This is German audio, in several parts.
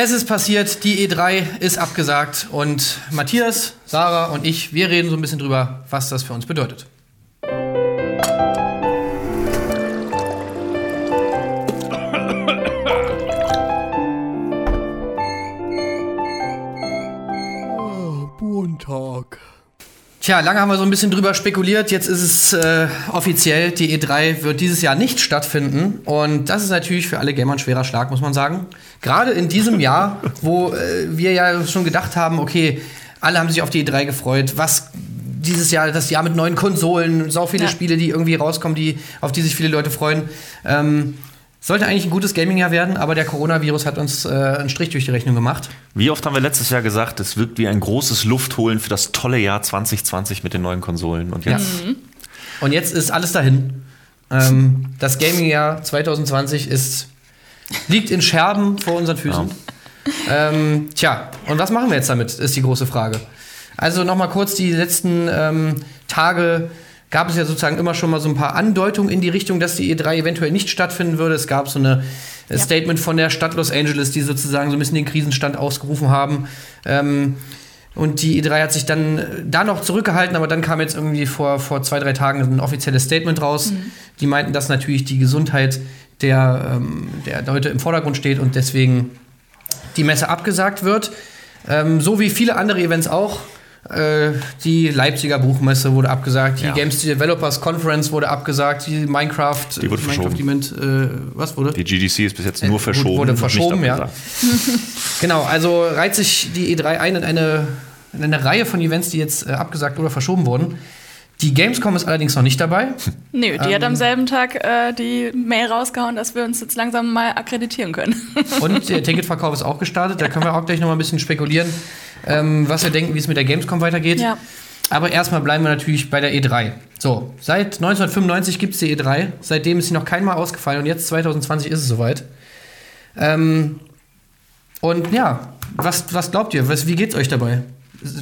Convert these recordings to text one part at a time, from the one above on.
Es ist passiert, die E3 ist abgesagt und Matthias, Sarah und ich, wir reden so ein bisschen drüber, was das für uns bedeutet. Tja, lange haben wir so ein bisschen drüber spekuliert. Jetzt ist es äh, offiziell, die E3 wird dieses Jahr nicht stattfinden. Und das ist natürlich für alle Gamer ein schwerer Schlag, muss man sagen. Gerade in diesem Jahr, wo äh, wir ja schon gedacht haben, okay, alle haben sich auf die E3 gefreut. Was dieses Jahr, das Jahr mit neuen Konsolen, so viele Ja. Spiele, die irgendwie rauskommen, die, auf die sich viele Leute freuen. Ähm, sollte eigentlich ein gutes Gaming-Jahr werden, aber der Coronavirus hat uns äh, einen Strich durch die Rechnung gemacht. Wie oft haben wir letztes Jahr gesagt, es wirkt wie ein großes Luftholen für das tolle Jahr 2020 mit den neuen Konsolen. Und jetzt Und jetzt ist alles dahin. Ähm, das Gaming-Jahr 2020 ist, liegt in Scherben vor unseren Füßen. Ähm, tja, und was machen wir jetzt damit, ist die große Frage. Also nochmal kurz die letzten ähm, Tage gab es ja sozusagen immer schon mal so ein paar Andeutungen in die Richtung, dass die E3 eventuell nicht stattfinden würde. Es gab so eine äh, Ja. Statement von der Stadt Los Angeles, die sozusagen so ein bisschen den Krisenstand ausgerufen haben. Ähm, und die E3 hat sich dann äh, da noch zurückgehalten, aber dann kam jetzt irgendwie vor, vor zwei, drei Tagen ein offizielles Statement raus. Die meinten, dass natürlich die Gesundheit der, ähm, der Leute im Vordergrund steht und deswegen die Messe abgesagt wird. Ähm, so wie viele andere Events auch. Äh, die Leipziger Buchmesse wurde abgesagt, die Ja. Games Developers Conference wurde abgesagt, die Minecraft, Die wurde Minecraft verschoben. Event, äh, was wurde? die GDC ist bis jetzt Äh, nur gut, verschoben. wurde verschoben, ja. Genau, also reiht sich die E3 ein in eine, in eine Reihe von Events, die jetzt äh, abgesagt oder verschoben wurden. Die Gamescom ist allerdings noch nicht dabei. Nö, die hat Ähm. am selben Tag äh, die Mail rausgehauen, dass wir uns jetzt langsam mal akkreditieren können. Und der Ticketverkauf ist auch gestartet. Da können wir auch gleich noch mal ein bisschen spekulieren, ähm, was wir denken, wie es mit der Gamescom weitergeht. Ja. Aber erstmal bleiben wir natürlich bei der E3. So, seit 1995 gibt es die E3. Seitdem ist sie noch keinmal ausgefallen und jetzt 2020 ist es soweit. Ähm, und ja, was, was glaubt ihr? Was, wie geht's euch dabei?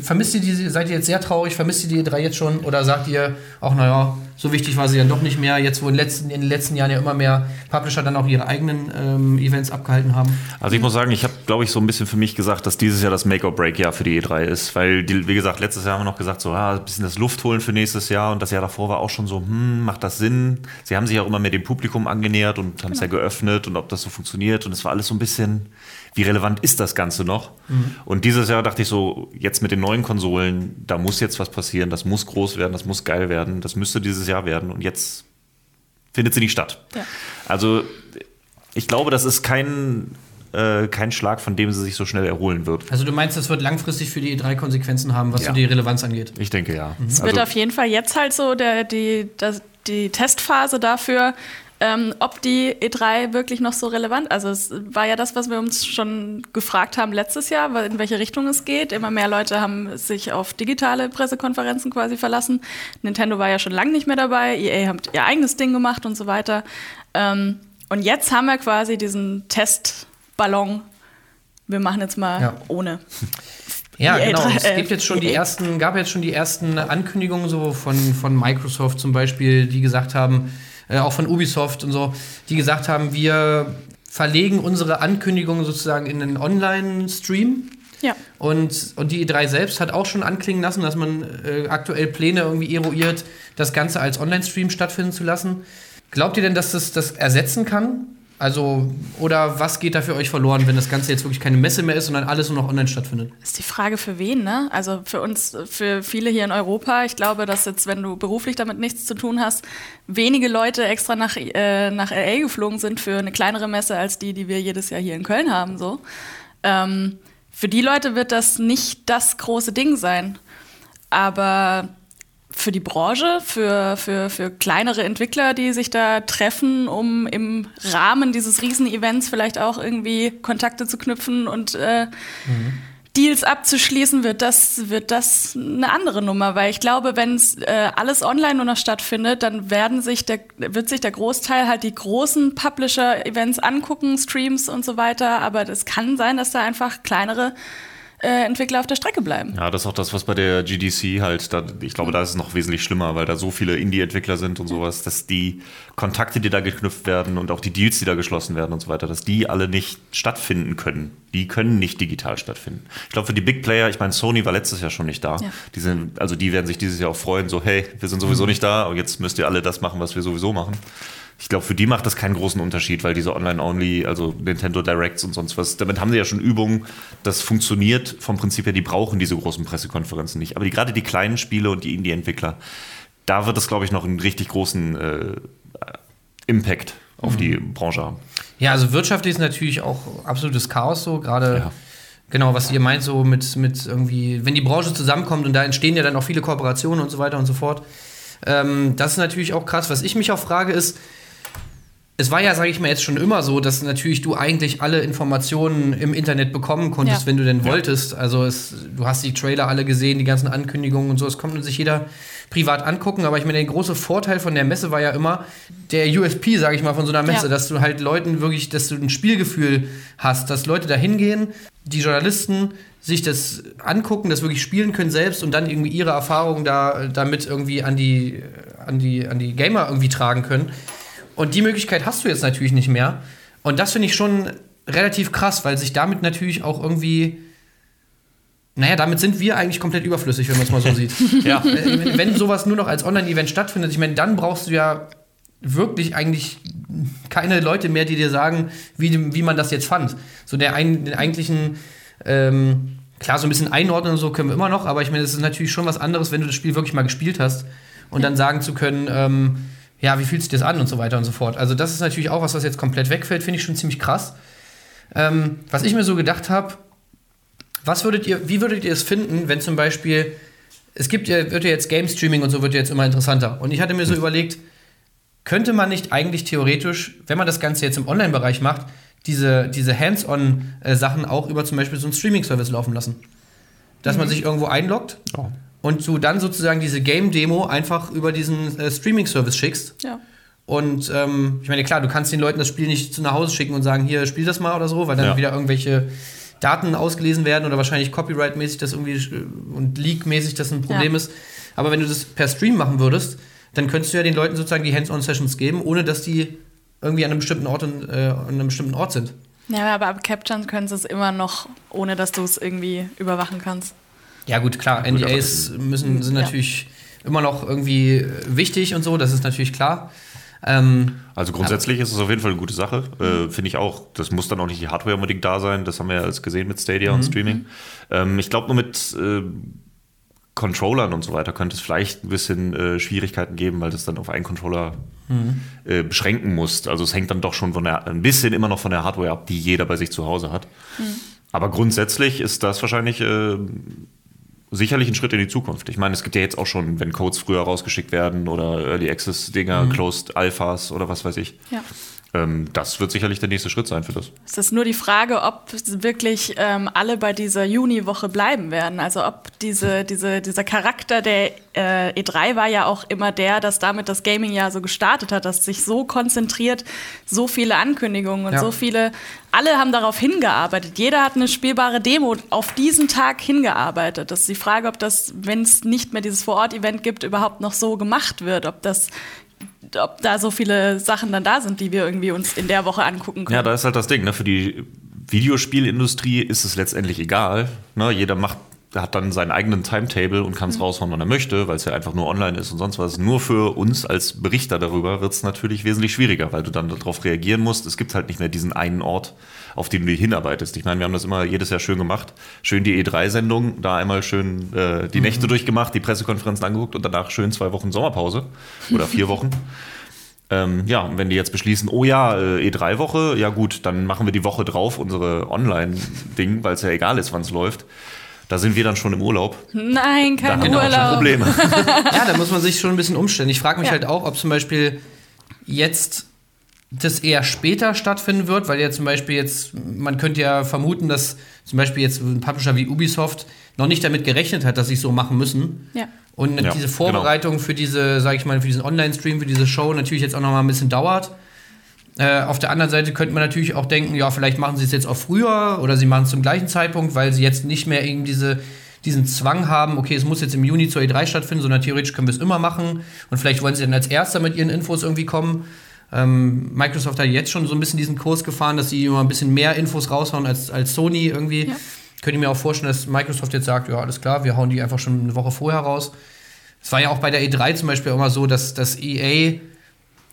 Vermisst ihr die, seid ihr jetzt sehr traurig? Vermisst ihr die E3 jetzt schon? Oder sagt ihr auch, naja, so wichtig war sie dann doch nicht mehr, jetzt wo in, den letzten, in den letzten Jahren ja immer mehr Publisher dann auch ihre eigenen ähm, Events abgehalten haben? Also ich muss sagen, ich habe, glaube ich, so ein bisschen für mich gesagt, dass dieses Jahr das Make-or-Break-Jahr für die E3 ist. Weil, die, wie gesagt, letztes Jahr haben wir noch gesagt, so ah, ein bisschen das Luftholen für nächstes Jahr. Und das Jahr davor war auch schon so, hm, macht das Sinn? Sie haben sich auch immer mehr dem Publikum angenähert und haben es ja geöffnet und ob das so funktioniert. Und es war alles so ein bisschen, wie relevant ist das Ganze noch? Und dieses Jahr dachte ich so, jetzt mit den neuen Konsolen, da muss jetzt was passieren, das muss groß werden, das muss geil werden, das müsste dieses Jahr werden. Und jetzt findet sie nicht statt. Ja. Also ich glaube, das ist kein, äh, kein Schlag, von dem sie sich so schnell erholen wird. Also du meinst, das wird langfristig für die E3 Konsequenzen haben, was Ja. so die Relevanz angeht? Ich denke ja. Es Also, wird auf jeden Fall jetzt halt so der, die, das, die Testphase dafür, ähm, ob die E3 wirklich noch so relevant Also es war ja das, was wir uns schon gefragt haben letztes Jahr, in welche Richtung es geht. Immer mehr Leute haben sich auf digitale Pressekonferenzen quasi verlassen. Nintendo war ja schon lange nicht mehr dabei, EA hat ihr eigenes Ding gemacht und so weiter. Ähm, und jetzt haben wir quasi diesen Testballon. Wir machen jetzt mal Ja. ohne. Ja, genau. drei- Es gibt jetzt schon die EA. ersten, gab jetzt schon die ersten Ankündigungen so von, von Microsoft zum Beispiel, die gesagt haben, äh, auch von Ubisoft und so, die gesagt haben, wir verlegen unsere Ankündigungen sozusagen in einen Online-Stream. Ja. Und, und die E3 selbst hat auch schon anklingen lassen, dass man äh, aktuell Pläne irgendwie eruiert, das Ganze als Online-Stream stattfinden zu lassen. Glaubt ihr denn, dass das das ersetzen kann? Also, oder was geht da für euch verloren, wenn das Ganze jetzt wirklich keine Messe mehr ist, sondern alles nur noch online stattfindet? Das ist die Frage für wen, ne? Also für uns, für viele hier in Europa. Ich glaube, dass jetzt, wenn du beruflich damit nichts zu tun hast, wenige Leute extra nach, äh, nach LA geflogen sind für eine kleinere Messe als die, die wir jedes Jahr hier in Köln haben. So. Ähm, für die Leute wird das nicht das große Ding sein. Aber für die Branche, für, für, für kleinere Entwickler, die sich da treffen, um im Rahmen dieses Riesenevents vielleicht auch irgendwie Kontakte zu knüpfen und äh, Deals abzuschließen, wird das, wird das eine andere Nummer. Weil ich glaube, wenn äh, alles online nur noch stattfindet, dann werden sich der, wird sich der Großteil halt die großen Publisher-Events angucken, Streams und so weiter. Aber es kann sein, dass da einfach kleinere äh, Entwickler auf der Strecke bleiben. Ja, das ist auch das, was bei der GDC halt, da, ich glaube, da ist es noch wesentlich schlimmer, weil da so viele Indie-Entwickler sind und sowas, dass die Kontakte, die da geknüpft werden und auch die Deals, die da geschlossen werden und so weiter, dass die alle nicht stattfinden können. Die können nicht digital stattfinden. Ich glaube, für die Big Player, ich meine, Sony war letztes Jahr schon nicht da. Ja. Die sind, also die werden sich dieses Jahr auch freuen, so, hey, wir sind sowieso nicht da und jetzt müsst ihr alle das machen, was wir sowieso machen. Ich glaube, für die macht das keinen großen Unterschied, weil diese Online-Only, also Nintendo Directs und sonst was, damit haben sie ja schon Übungen, das funktioniert vom Prinzip her, die brauchen diese großen Pressekonferenzen nicht. Aber die, gerade die kleinen Spiele und die Indie-Entwickler, da wird es, glaube ich, noch einen richtig großen äh, Impact auf mhm. die Branche haben. Ja, also wirtschaftlich ist natürlich auch absolutes Chaos so, gerade. Ja. Genau, was ihr meint, so mit, mit irgendwie, wenn die Branche zusammenkommt und da entstehen ja dann auch viele Kooperationen und so weiter und so fort. Ähm, das ist natürlich auch krass. Was ich mich auch frage, ist, es war ja, sage ich mal, jetzt schon immer so, dass natürlich du eigentlich alle Informationen im Internet bekommen konntest, ja. wenn du denn wolltest. Also es, du hast die Trailer alle gesehen, die ganzen Ankündigungen und so. Es konnte sich jeder privat angucken. Aber ich meine, der große Vorteil von der Messe war ja immer der USP, sage ich mal, von so einer Messe, ja. dass du halt Leuten wirklich, dass du ein Spielgefühl hast, dass Leute da hingehen, die Journalisten sich das angucken, das wirklich spielen können selbst und dann irgendwie ihre Erfahrungen da damit irgendwie an die, an die, an die Gamer irgendwie tragen können. Und die Möglichkeit hast du jetzt natürlich nicht mehr. Und das finde ich schon relativ krass, weil sich damit natürlich auch irgendwie. Naja, damit sind wir eigentlich komplett überflüssig, wenn man es mal so sieht. ja. Wenn, wenn sowas nur noch als Online-Event stattfindet, ich meine, dann brauchst du ja wirklich eigentlich keine Leute mehr, die dir sagen, wie, wie man das jetzt fand. So der ein, den eigentlichen, ähm, klar, so ein bisschen einordnen und so können wir immer noch, aber ich meine, es ist natürlich schon was anderes, wenn du das Spiel wirklich mal gespielt hast und dann sagen zu können, ähm, ja, wie fühlt sich das an und so weiter und so fort. Also das ist natürlich auch was, was jetzt komplett wegfällt, finde ich schon ziemlich krass. Ähm, was ich mir so gedacht habe, was würdet ihr, wie würdet ihr es finden, wenn zum Beispiel, es gibt ja, wird ja jetzt Game Streaming und so wird ja jetzt immer interessanter. Und ich hatte mir so hm. überlegt, könnte man nicht eigentlich theoretisch, wenn man das Ganze jetzt im Online-Bereich macht, diese, diese Hands-on-Sachen äh, auch über zum Beispiel so einen Streaming-Service laufen lassen? Dass mhm. man sich irgendwo einloggt oh und du dann sozusagen diese Game-Demo einfach über diesen äh, Streaming-Service schickst. Ja. Und ähm, ich meine, klar, du kannst den Leuten das Spiel nicht zu nach Hause schicken und sagen, hier, spiel das mal oder so, weil dann ja. wieder irgendwelche Daten ausgelesen werden oder wahrscheinlich Copyright-mäßig das irgendwie und Leak-mäßig das ein Problem ja. ist. Aber wenn du das per Stream machen würdest, dann könntest du ja den Leuten sozusagen die Hands-on-Sessions geben, ohne dass die irgendwie an einem bestimmten Ort, in, äh, an einem bestimmten Ort sind. Ja, aber ab Capture können sie es immer noch, ohne dass du es irgendwie überwachen kannst. Ja, gut, klar, NDAs müssen, sind natürlich ja. immer noch irgendwie wichtig und so, das ist natürlich klar. Ähm, also grundsätzlich ist es auf jeden Fall eine gute Sache. Äh, Finde ich auch. Das muss dann auch nicht die Hardware unbedingt da sein. Das haben wir ja alles gesehen mit Stadia mhm. und Streaming. Ähm, ich glaube, nur mit äh, Controllern und so weiter könnte es vielleicht ein bisschen äh, Schwierigkeiten geben, weil das dann auf einen Controller mhm. äh, beschränken muss. Also es hängt dann doch schon von der, ein bisschen immer noch von der Hardware ab, die jeder bei sich zu Hause hat. Mhm. Aber grundsätzlich ist das wahrscheinlich äh, sicherlich ein Schritt in die Zukunft. Ich meine, es gibt ja jetzt auch schon, wenn Codes früher rausgeschickt werden oder Early Access Dinger, mhm. Closed Alphas oder was weiß ich. Ja. Ähm, das wird sicherlich der nächste Schritt sein für das. Es ist nur die Frage, ob wirklich ähm, alle bei dieser Juni-Woche bleiben werden. Also ob diese, diese, dieser Charakter der äh, E3 war ja auch immer der, dass damit das Gaming ja so gestartet hat, dass sich so konzentriert, so viele Ankündigungen und ja. so viele, alle haben darauf hingearbeitet. Jeder hat eine spielbare Demo auf diesen Tag hingearbeitet. Das ist die Frage, ob das, wenn es nicht mehr dieses Vor-Ort-Event gibt, überhaupt noch so gemacht wird, ob das ob da so viele Sachen dann da sind, die wir irgendwie uns in der Woche angucken können. Ja, da ist halt das Ding. Ne? Für die Videospielindustrie ist es letztendlich egal. Ne? Jeder macht hat dann seinen eigenen Timetable und kann es mhm. raushauen, wann er möchte, weil es ja einfach nur online ist und sonst was. Nur für uns als Berichter darüber wird es natürlich wesentlich schwieriger, weil du dann darauf reagieren musst. Es gibt halt nicht mehr diesen einen Ort, auf den du hinarbeitest. Ich meine, wir haben das immer jedes Jahr schön gemacht. Schön die E3-Sendung, da einmal schön äh, die mhm. Nächte durchgemacht, die Pressekonferenzen angeguckt und danach schön zwei Wochen Sommerpause oder vier Wochen. Ähm, ja, und wenn die jetzt beschließen, oh ja, äh, E3-Woche, ja gut, dann machen wir die Woche drauf unsere Online-Ding, weil es ja egal ist, wann es läuft. Da sind wir dann schon im Urlaub. Nein, kein da Urlaub. Schon Probleme. ja, da muss man sich schon ein bisschen umstellen. Ich frage mich ja. halt auch, ob zum Beispiel jetzt das eher später stattfinden wird, weil ja zum Beispiel jetzt, man könnte ja vermuten, dass zum Beispiel jetzt ein Publisher wie Ubisoft noch nicht damit gerechnet hat, dass sie es so machen müssen. Ja. Und ja, diese Vorbereitung genau. für diese, sage ich mal, für diesen Online-Stream, für diese Show natürlich jetzt auch noch mal ein bisschen dauert. Äh, auf der anderen Seite könnte man natürlich auch denken, ja, vielleicht machen sie es jetzt auch früher oder sie machen es zum gleichen Zeitpunkt, weil sie jetzt nicht mehr eben diese, diesen Zwang haben, okay, es muss jetzt im Juni zur E3 stattfinden, sondern theoretisch können wir es immer machen und vielleicht wollen sie dann als Erster mit ihren Infos irgendwie kommen. Ähm, Microsoft hat jetzt schon so ein bisschen diesen Kurs gefahren, dass sie immer ein bisschen mehr Infos raushauen als, als Sony irgendwie. Ja. Könnte ich mir auch vorstellen, dass Microsoft jetzt sagt, ja, alles klar, wir hauen die einfach schon eine Woche vorher raus. Es war ja auch bei der E3 zum Beispiel immer so, dass das EA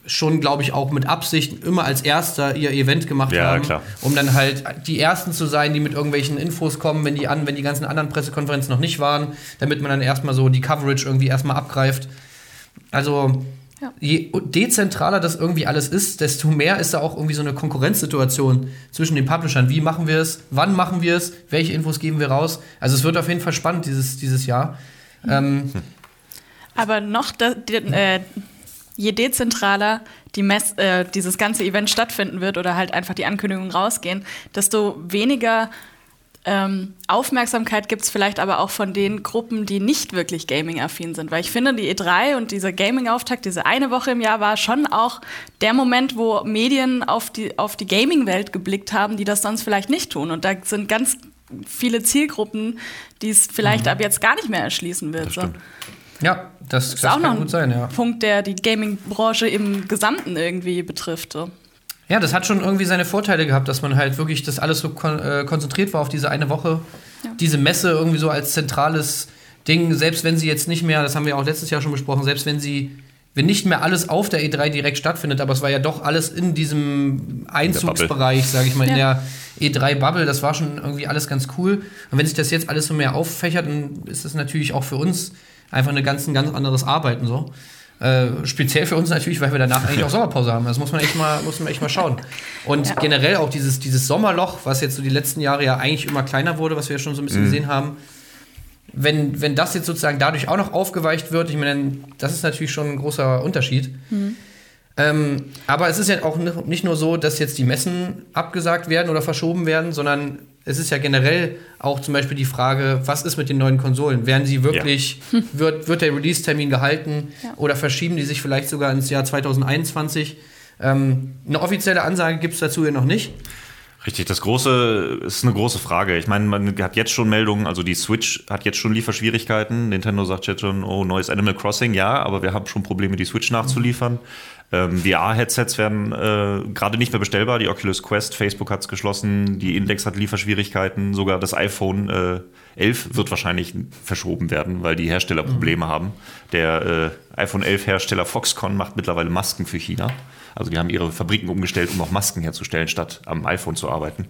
schon, glaube ich, auch mit Absicht immer als erster ihr Event gemacht ja, haben, klar. um dann halt die ersten zu sein, die mit irgendwelchen Infos kommen, wenn die an, wenn die ganzen anderen Pressekonferenzen noch nicht waren, damit man dann erstmal so die Coverage irgendwie erstmal abgreift. Also ja. je dezentraler das irgendwie alles ist, desto mehr ist da auch irgendwie so eine Konkurrenzsituation zwischen den Publishern. Wie machen wir es? Wann machen wir es? Welche Infos geben wir raus? Also es wird auf jeden Fall spannend dieses, dieses Jahr. Mhm. Ähm, Aber noch, da, die, äh, je dezentraler die Mess, äh, dieses ganze Event stattfinden wird oder halt einfach die Ankündigungen rausgehen, desto weniger ähm, Aufmerksamkeit gibt es vielleicht aber auch von den Gruppen, die nicht wirklich Gaming-affin sind. Weil ich finde, die E3 und dieser Gaming-Auftakt, diese eine Woche im Jahr, war schon auch der Moment, wo Medien auf die, auf die Gaming-Welt geblickt haben, die das sonst vielleicht nicht tun. Und da sind ganz viele Zielgruppen, die es vielleicht mhm. ab jetzt gar nicht mehr erschließen wird. So. Ja, das, das ist auch noch ein sein, ja. Punkt, der die Gaming-Branche im Gesamten irgendwie betrifft. So. Ja, das hat schon irgendwie seine Vorteile gehabt, dass man halt wirklich das alles so kon äh, konzentriert war auf diese eine Woche. Ja. Diese Messe irgendwie so als zentrales Ding, selbst wenn sie jetzt nicht mehr, das haben wir auch letztes Jahr schon besprochen, selbst wenn sie, wenn nicht mehr alles auf der E3 direkt stattfindet, aber es war ja doch alles in diesem Einzugsbereich, sage ich mal, ja. in der E3-Bubble, das war schon irgendwie alles ganz cool. Und wenn sich das jetzt alles so mehr auffächert, dann ist das natürlich auch für uns einfach eine ganz, ein ganz anderes Arbeiten so. Äh, speziell für uns natürlich, weil wir danach eigentlich auch Sommerpause haben. Das muss man echt mal, muss man echt mal schauen. Und ja. generell auch dieses, dieses Sommerloch, was jetzt so die letzten Jahre ja eigentlich immer kleiner wurde, was wir ja schon so ein bisschen mhm. gesehen haben, wenn, wenn das jetzt sozusagen dadurch auch noch aufgeweicht wird, ich meine, das ist natürlich schon ein großer Unterschied. Mhm. Ähm, aber es ist ja auch nicht nur so, dass jetzt die Messen abgesagt werden oder verschoben werden, sondern es ist ja generell auch zum Beispiel die Frage, was ist mit den neuen Konsolen? Werden sie wirklich, ja. wird, wird der Release-Termin gehalten ja. oder verschieben die sich vielleicht sogar ins Jahr 2021? Ähm, eine offizielle Ansage gibt es dazu ja noch nicht. Richtig, das große ist eine große Frage. Ich meine, man hat jetzt schon Meldungen, also die Switch hat jetzt schon Lieferschwierigkeiten. Nintendo sagt jetzt schon, oh, neues Animal Crossing, ja, aber wir haben schon Probleme, die Switch nachzuliefern. Ähm, VR-Headsets werden äh, gerade nicht mehr bestellbar. Die Oculus Quest, Facebook hat es geschlossen, die Index hat Lieferschwierigkeiten, sogar das iPhone äh, 11 wird wahrscheinlich verschoben werden, weil die Hersteller Probleme mhm. haben. Der äh, iPhone 11 Hersteller Foxconn macht mittlerweile Masken für China. Also die haben ihre Fabriken umgestellt, um auch Masken herzustellen, statt am iPhone zu arbeiten.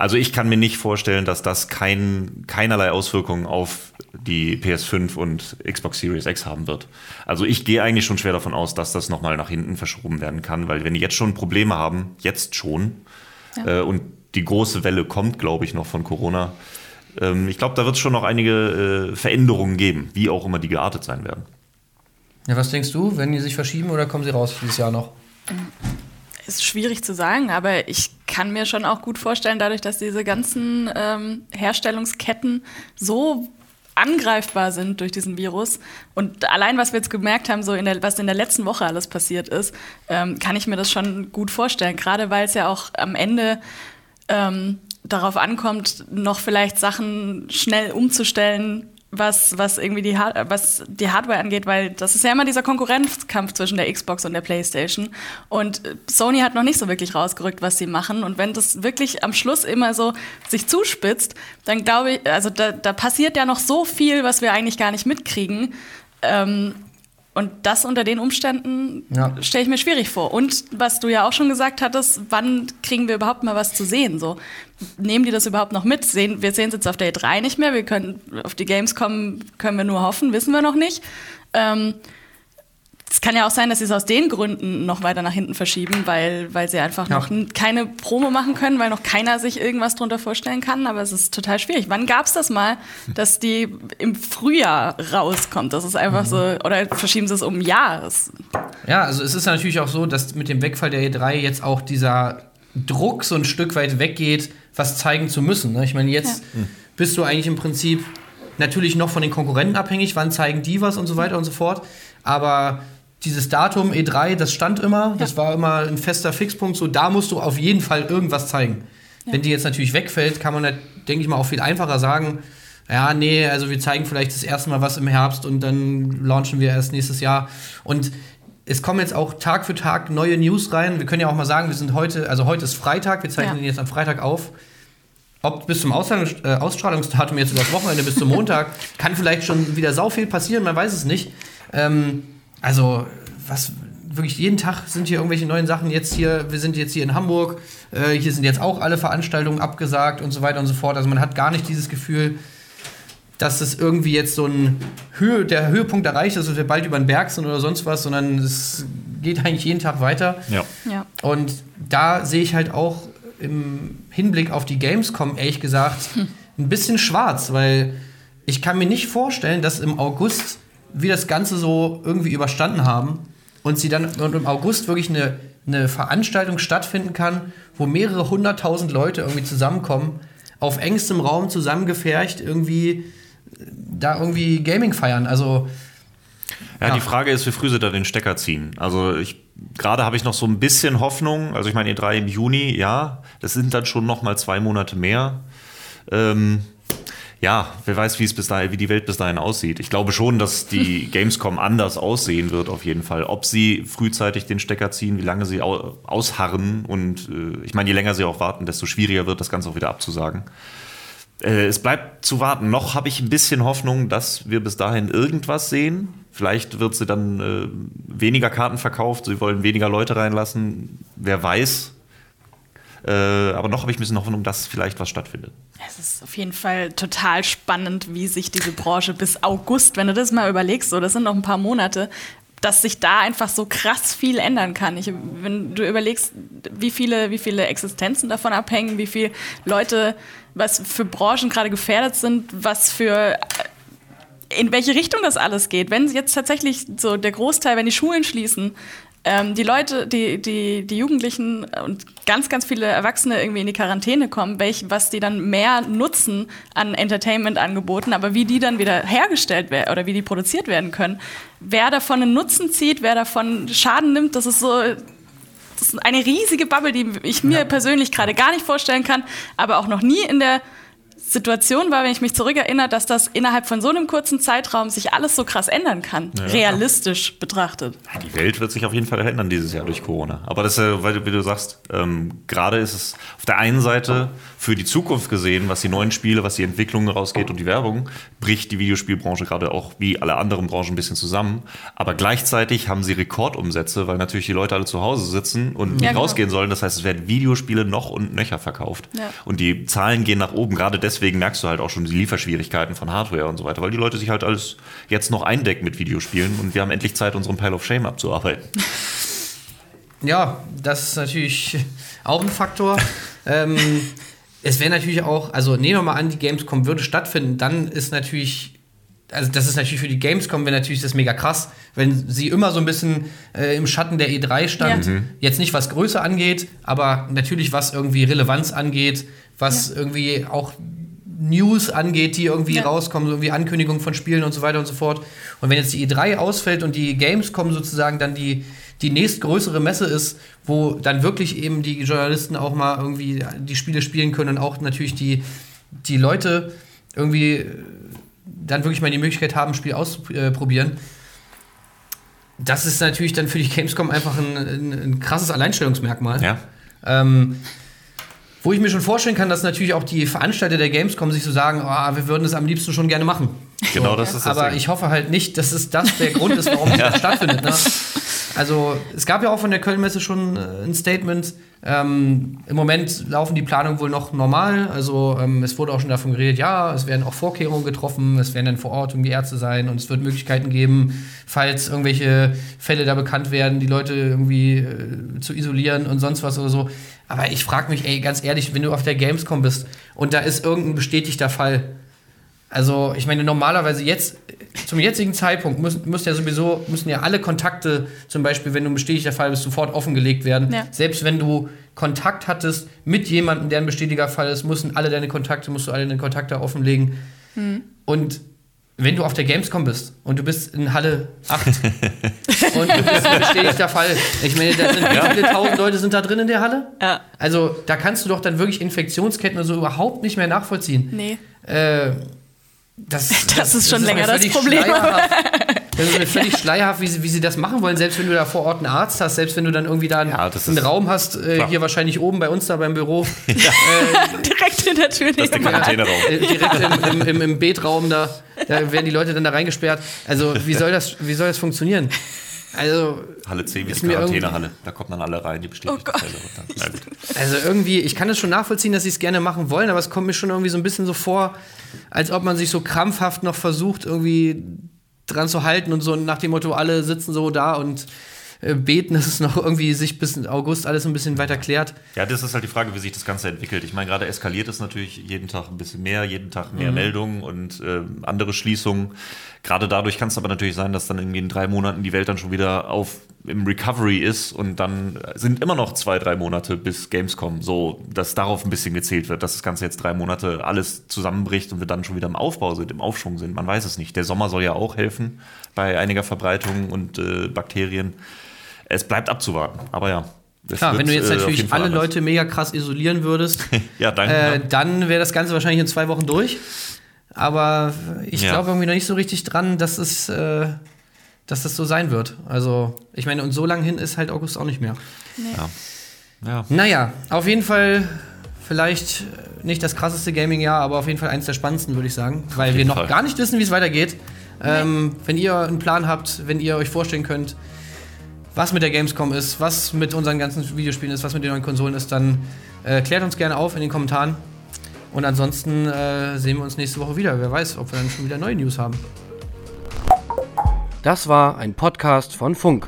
Also ich kann mir nicht vorstellen, dass das kein, keinerlei Auswirkungen auf die PS5 und Xbox Series X haben wird. Also ich gehe eigentlich schon schwer davon aus, dass das nochmal nach hinten verschoben werden kann, weil wenn die jetzt schon Probleme haben, jetzt schon, ja. äh, und die große Welle kommt, glaube ich, noch von Corona, ähm, ich glaube, da wird es schon noch einige äh, Veränderungen geben, wie auch immer die geartet sein werden. Ja, was denkst du, wenn die sich verschieben oder kommen sie raus dieses Jahr noch? Ist schwierig zu sagen, aber ich kann mir schon auch gut vorstellen, dadurch, dass diese ganzen ähm, Herstellungsketten so angreifbar sind durch diesen Virus. Und allein, was wir jetzt gemerkt haben, so in der, was in der letzten Woche alles passiert ist, ähm, kann ich mir das schon gut vorstellen. Gerade weil es ja auch am Ende ähm, darauf ankommt, noch vielleicht Sachen schnell umzustellen, was, was irgendwie die, was die Hardware angeht, weil das ist ja immer dieser Konkurrenzkampf zwischen der Xbox und der PlayStation. Und Sony hat noch nicht so wirklich rausgerückt, was sie machen. Und wenn das wirklich am Schluss immer so sich zuspitzt, dann glaube ich, also da, da passiert ja noch so viel, was wir eigentlich gar nicht mitkriegen. Ähm, und das unter den Umständen ja. stelle ich mir schwierig vor. Und was du ja auch schon gesagt hattest, wann kriegen wir überhaupt mal was zu sehen? So, nehmen die das überhaupt noch mit? Sehen, wir sehen es jetzt auf der E3 nicht mehr. Wir können auf die Games kommen, können wir nur hoffen, wissen wir noch nicht. Ähm, es kann ja auch sein, dass sie es aus den Gründen noch weiter nach hinten verschieben, weil, weil sie einfach ja. noch keine Promo machen können, weil noch keiner sich irgendwas drunter vorstellen kann. Aber es ist total schwierig. Wann gab es das mal, dass die im Frühjahr rauskommt? Das ist einfach mhm. so, oder verschieben sie es um ein Jahr? Ja, also es ist natürlich auch so, dass mit dem Wegfall der E3 jetzt auch dieser Druck so ein Stück weit weggeht, was zeigen zu müssen. Ne? Ich meine, jetzt ja. bist du eigentlich im Prinzip natürlich noch von den Konkurrenten abhängig, wann zeigen die was und so weiter und so fort. Aber dieses Datum E3, das stand immer, das war immer ein fester Fixpunkt, so da musst du auf jeden Fall irgendwas zeigen. Wenn die jetzt natürlich wegfällt, kann man, halt, denke ich mal, auch viel einfacher sagen, ja, nee, also wir zeigen vielleicht das erste Mal was im Herbst und dann launchen wir erst nächstes Jahr. Und es kommen jetzt auch Tag für Tag neue News rein. Wir können ja auch mal sagen, wir sind heute, also heute ist Freitag, wir zeichnen Ja. den jetzt am Freitag auf. Ob bis zum Ausstrahlungs äh, Ausstrahlungsdatum jetzt über das Wochenende bis zum Montag, kann vielleicht schon wieder sau viel passieren, man weiß es nicht. Ähm, also, was wirklich jeden Tag sind hier irgendwelche neuen Sachen. Jetzt hier, wir sind jetzt hier in Hamburg, äh, hier sind jetzt auch alle Veranstaltungen abgesagt und so weiter und so fort. Also man hat gar nicht dieses Gefühl, dass es irgendwie jetzt so ein Höhe, der Höhepunkt erreicht ist, dass wir bald über den Berg sind oder sonst was, sondern es geht eigentlich jeden Tag weiter. Ja. Ja. Und da sehe ich halt auch im Hinblick auf die Gamescom, ehrlich gesagt, ein bisschen schwarz, weil ich kann mir nicht vorstellen, dass im August wir das Ganze so irgendwie überstanden haben und sie dann und im August wirklich eine, eine Veranstaltung stattfinden kann, wo mehrere hunderttausend Leute irgendwie zusammenkommen, auf engstem Raum zusammengefercht, irgendwie da irgendwie Gaming feiern. Also Ja, Ja. die Frage ist, wie früh sie da den Stecker ziehen. Also ich gerade habe ich noch so ein bisschen Hoffnung. Also ich meine, E3 im Juni, ja, das sind dann schon noch mal zwei Monate mehr. Ähm, ja, wer weiß, wie es bis dahin, wie die Welt bis dahin aussieht. Ich glaube schon, dass die Gamescom anders aussehen wird, auf jeden Fall. Ob sie frühzeitig den Stecker ziehen, wie lange sie au ausharren und äh, ich meine, je länger sie auch warten, desto schwieriger wird das Ganze auch wieder abzusagen. Äh, es bleibt zu warten. Noch habe ich ein bisschen Hoffnung, dass wir bis dahin irgendwas sehen. Vielleicht wird sie dann äh, weniger Karten verkauft, sie wollen weniger Leute reinlassen. Wer weiß. Äh, aber noch habe ich ein bisschen Hoffnung, dass vielleicht was stattfindet. Es ist auf jeden Fall total spannend, wie sich diese Branche bis August, wenn du das mal überlegst, so, das sind noch ein paar Monate, dass sich da einfach so krass viel ändern kann. Ich, wenn du überlegst, wie viele, wie viele Existenzen davon abhängen, wie viele Leute, was für Branchen gerade gefährdet sind, was für in welche Richtung das alles geht. Wenn jetzt tatsächlich so der Großteil, wenn die Schulen schließen, ähm, die Leute, die, die, die Jugendlichen und ganz, ganz viele Erwachsene irgendwie in die Quarantäne kommen, welch, was die dann mehr nutzen an Entertainment-Angeboten, aber wie die dann wieder hergestellt werden oder wie die produziert werden können, wer davon einen Nutzen zieht, wer davon Schaden nimmt, das ist so, das ist eine riesige Bubble, die ich mir persönlich gerade gar nicht vorstellen kann, aber auch noch nie in der Situation war, wenn ich mich zurückerinnere, dass das innerhalb von so einem kurzen Zeitraum sich alles so krass ändern kann, realistisch betrachtet. Ja, Die Welt wird sich auf jeden Fall verändern dieses Jahr durch Corona. Aber das ist ja, weil wie du sagst, ähm, gerade ist es auf der einen Seite für die Zukunft gesehen, was die neuen Spiele, was die Entwicklungen rausgeht und die Werbung, bricht die Videospielbranche gerade auch wie alle anderen Branchen ein bisschen zusammen. Aber gleichzeitig haben sie Rekordumsätze, weil natürlich die Leute alle zu Hause sitzen und nicht Ja, genau. rausgehen sollen. Das heißt, es werden Videospiele noch und nöcher verkauft. Ja. Und die Zahlen gehen nach oben. Gerade deswegen merkst du halt auch schon die Lieferschwierigkeiten von Hardware und so weiter, weil die Leute sich halt alles jetzt noch eindecken mit Videospielen und wir haben endlich Zeit, unseren Pile of Shame abzuarbeiten. Ja, das ist natürlich auch ein Faktor. ähm, es wäre natürlich auch, also nehmen wir mal an, die Gamescom würde stattfinden, dann ist natürlich, also das ist natürlich für die Gamescom wäre natürlich das mega krass, wenn sie immer so ein bisschen äh, im Schatten der E3 stand. Ja. Jetzt nicht was Größe angeht, aber natürlich was irgendwie Relevanz angeht, was Ja. irgendwie auch News angeht, die irgendwie Ja. rauskommen, so irgendwie Ankündigungen von Spielen und so weiter und so fort. Und wenn jetzt die E3 ausfällt und die Gamescom sozusagen dann die, die nächstgrößere Messe ist, wo dann wirklich eben die Journalisten auch mal irgendwie die Spiele spielen können und auch natürlich die, die Leute irgendwie äh, dann wirklich mal die Möglichkeit haben, ein Spiel auszuprobieren. Das ist natürlich dann für die Gamescom einfach ein, ein, ein krasses Alleinstellungsmerkmal. Ja. Ähm, wo ich mir schon vorstellen kann, dass natürlich auch die Veranstalter der Gamescom sich so sagen, oh, wir würden es am liebsten schon gerne machen. Genau das ist das Aber Ding. ich hoffe halt nicht, dass es das der Grund ist, warum das stattfindet. Ne? Also es gab ja auch von der Kölnmesse schon äh, ein Statement. Ähm, Im Moment laufen die Planungen wohl noch normal. Also ähm, es wurde auch schon davon geredet, ja, es werden auch Vorkehrungen getroffen, es werden dann vor Ort irgendwie Ärzte sein und es wird Möglichkeiten geben, falls irgendwelche Fälle da bekannt werden, die Leute irgendwie äh, zu isolieren und sonst was oder so. Aber ich frage mich, ey, ganz ehrlich, wenn du auf der Gamescom bist und da ist irgendein bestätigter Fall, also, ich meine, normalerweise jetzt, zum jetzigen Zeitpunkt, müssen, müssen ja sowieso, müssen ja alle Kontakte, zum Beispiel, wenn du ein bestätigter Fall bist, sofort offengelegt werden. Ja. Selbst wenn du Kontakt hattest mit jemandem, der ein bestätiger Fall ist, müssen alle deine Kontakte, musst du alle deine Kontakte offenlegen. Und wenn du auf der Gamescom bist und du bist in Halle 8 und du bist ein bestätigter Fall. Ich meine, da sind wie viele tausend Leute sind da drin in der Halle? Ja. Also da kannst du doch dann wirklich Infektionsketten so überhaupt nicht mehr nachvollziehen. Nee. Äh, das, Das ist schon mir länger das völlig Problem. Das ist mir völlig schleierhaft, wie sie, wie sie das machen wollen, selbst wenn du da vor Ort einen Arzt hast, selbst wenn du dann irgendwie da einen, Ja, das einen ist- Raum hast, äh, hier wahrscheinlich oben bei uns da beim Büro, Direkt in der Tür Das ist der. Quarantäneraum. äh, direkt im, im, im, im Betraum da, da werden die Leute dann da reingesperrt. Also wie soll das, wie soll das funktionieren? Also, Halle 10 wie Ist die mir Quarantänehalle. Da kommt dann alle rein, die bestätigten Oh gut. also irgendwie, ich kann es schon nachvollziehen, dass sie es gerne machen wollen, aber es kommt mir schon irgendwie so ein bisschen so vor, als ob man sich so krampfhaft noch versucht, irgendwie dran zu halten und so nach dem Motto, alle sitzen so da und äh, beten, dass es noch irgendwie sich bis August alles ein bisschen weiter klärt. Ja, das ist halt die Frage, wie sich das Ganze entwickelt. Ich meine, gerade eskaliert es natürlich jeden Tag ein bisschen mehr, jeden Tag Mhm. mehr Meldungen und äh, andere Schließungen. Gerade dadurch kann es aber natürlich sein, dass dann irgendwie in drei Monaten die Welt dann schon wieder auf im Recovery ist und dann sind immer noch zwei, drei Monate bis Gamescom. So, dass darauf ein bisschen gezählt wird, dass das Ganze jetzt drei Monate alles zusammenbricht und wir dann schon wieder im Aufbau sind, im Aufschwung sind. Man weiß es nicht. Der Sommer soll ja auch helfen bei einiger Verbreitung und äh, Bakterien. Es bleibt abzuwarten. Aber ja. Klar, wird, wenn du jetzt äh, natürlich alle anders. Leute mega krass isolieren würdest, Ja, danke. äh, dann wäre das Ganze wahrscheinlich in zwei Wochen durch. Aber ich Ja. glaube irgendwie noch nicht so richtig dran, dass es, äh, dass das so sein wird. Also, ich meine, und so lang hin ist halt August auch nicht mehr. ja. Naja, auf jeden Fall vielleicht nicht das krasseste Gaming-Jahr, aber auf jeden Fall eins der spannendsten, würde ich sagen. Weil wir noch Fall. gar nicht wissen, wie es weitergeht. Ähm, wenn ihr einen Plan habt, wenn ihr euch vorstellen könnt, was mit der Gamescom ist, was mit unseren ganzen Videospielen ist, was mit den neuen Konsolen ist, dann äh, klärt uns gerne auf in den Kommentaren. Und ansonsten äh, sehen wir uns nächste Woche wieder. Wer weiß, ob wir dann schon wieder neue News haben. Das war ein Podcast von Funk.